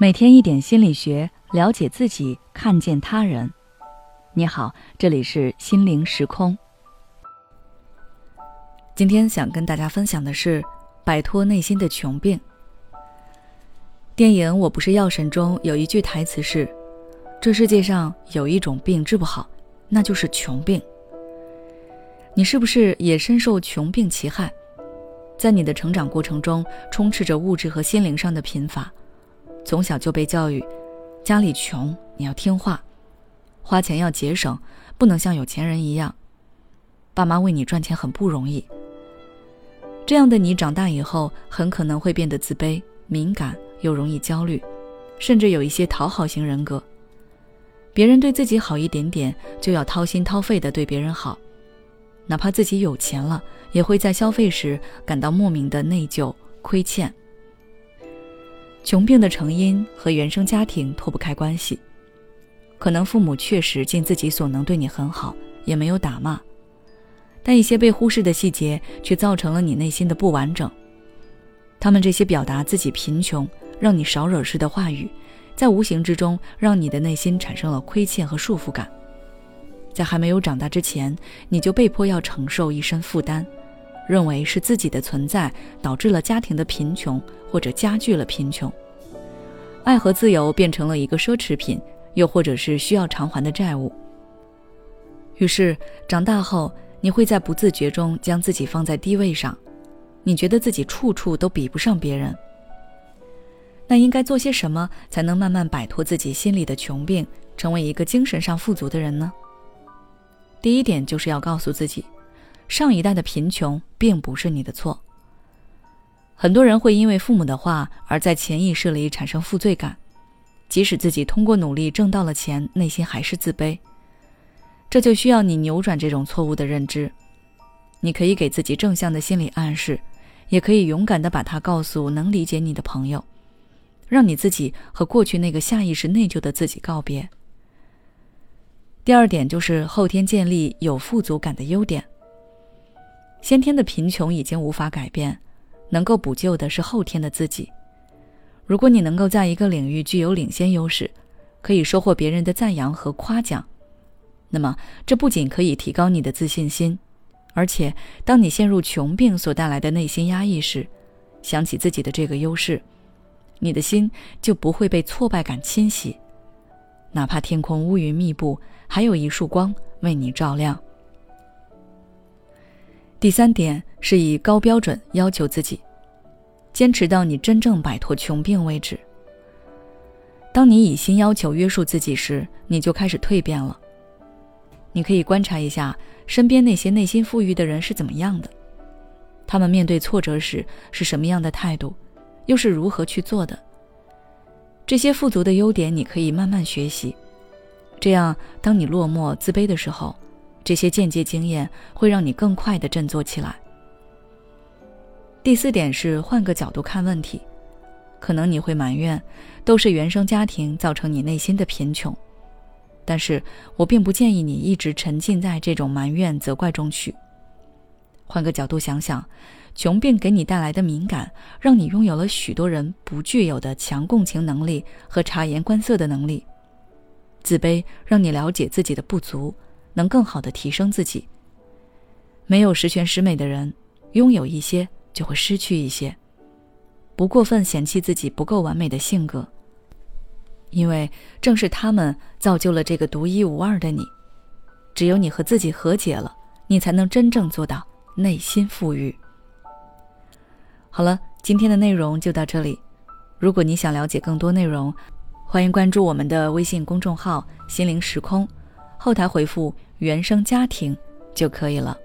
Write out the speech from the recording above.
每天一点心理学，了解自己，看见他人。你好，这里是心灵时空。今天想跟大家分享的是摆脱内心的穷病。电影《我不是药神》中有一句台词是：“这世界上有一种病治不好，那就是穷病。”你是不是也深受穷病其害？在你的成长过程中，充斥着物质和心灵上的贫乏。从小就被教育，家里穷你要听话，花钱要节省，不能像有钱人一样。爸妈为你赚钱很不容易。这样的你长大以后，很可能会变得自卑、敏感又容易焦虑，甚至有一些讨好型人格。别人对自己好一点点，就要掏心掏肺的对别人好，哪怕自己有钱了，也会在消费时感到莫名的内疚、亏欠。穷病的成因和原生家庭脱不开关系，可能父母确实尽自己所能对你很好，也没有打骂，但一些被忽视的细节却造成了你内心的不完整。他们这些表达自己贫穷、让你少惹事的话语，在无形之中让你的内心产生了亏欠和束缚感，在还没有长大之前，你就被迫要承受一身负担。认为是自己的存在导致了家庭的贫穷，或者加剧了贫穷。爱和自由变成了一个奢侈品，又或者是需要偿还的债务。于是长大后，你会在不自觉中将自己放在低位上，你觉得自己处处都比不上别人。那应该做些什么才能慢慢摆脱自己心里的穷病，成为一个精神上富足的人呢？第一点就是要告诉自己。上一代的贫穷并不是你的错。很多人会因为父母的话而在潜意识里产生负罪感，即使自己通过努力挣到了钱，内心还是自卑。这就需要你扭转这种错误的认知。你可以给自己正向的心理暗示，也可以勇敢地把它告诉能理解你的朋友，让你自己和过去那个下意识内疚的自己告别。第二点就是后天建立有富足感的优点。先天的贫穷已经无法改变，能够补救的是后天的自己。如果你能够在一个领域具有领先优势，可以收获别人的赞扬和夸奖，那么这不仅可以提高你的自信心，而且当你陷入穷病所带来的内心压抑时，想起自己的这个优势，你的心就不会被挫败感侵袭。哪怕天空乌云密布，还有一束光为你照亮。第三点是以高标准要求自己，坚持到你真正摆脱穷病为止。当你以新要求约束自己时，你就开始蜕变了。你可以观察一下身边那些内心富裕的人是怎么样的，他们面对挫折时是什么样的态度，又是如何去做的。这些富足的优点你可以慢慢学习，这样当你落寞自卑的时候。这些间接经验会让你更快的振作起来。第四点是换个角度看问题，可能你会埋怨，都是原生家庭造成你内心的贫穷，但是我并不建议你一直沉浸在这种埋怨责怪中去。换个角度想想，穷病给你带来的敏感，让你拥有了许多人不具有的强共情能力和察言观色的能力。自卑让你了解自己的不足。能更好的提升自己。没有十全十美的人，拥有一些就会失去一些。不过分嫌弃自己不够完美的性格，因为正是他们造就了这个独一无二的你。只有你和自己和解了，你才能真正做到内心富裕。好了，今天的内容就到这里。如果你想了解更多内容，欢迎关注我们的微信公众号“心灵时空”。后台回复“原生家庭”就可以了。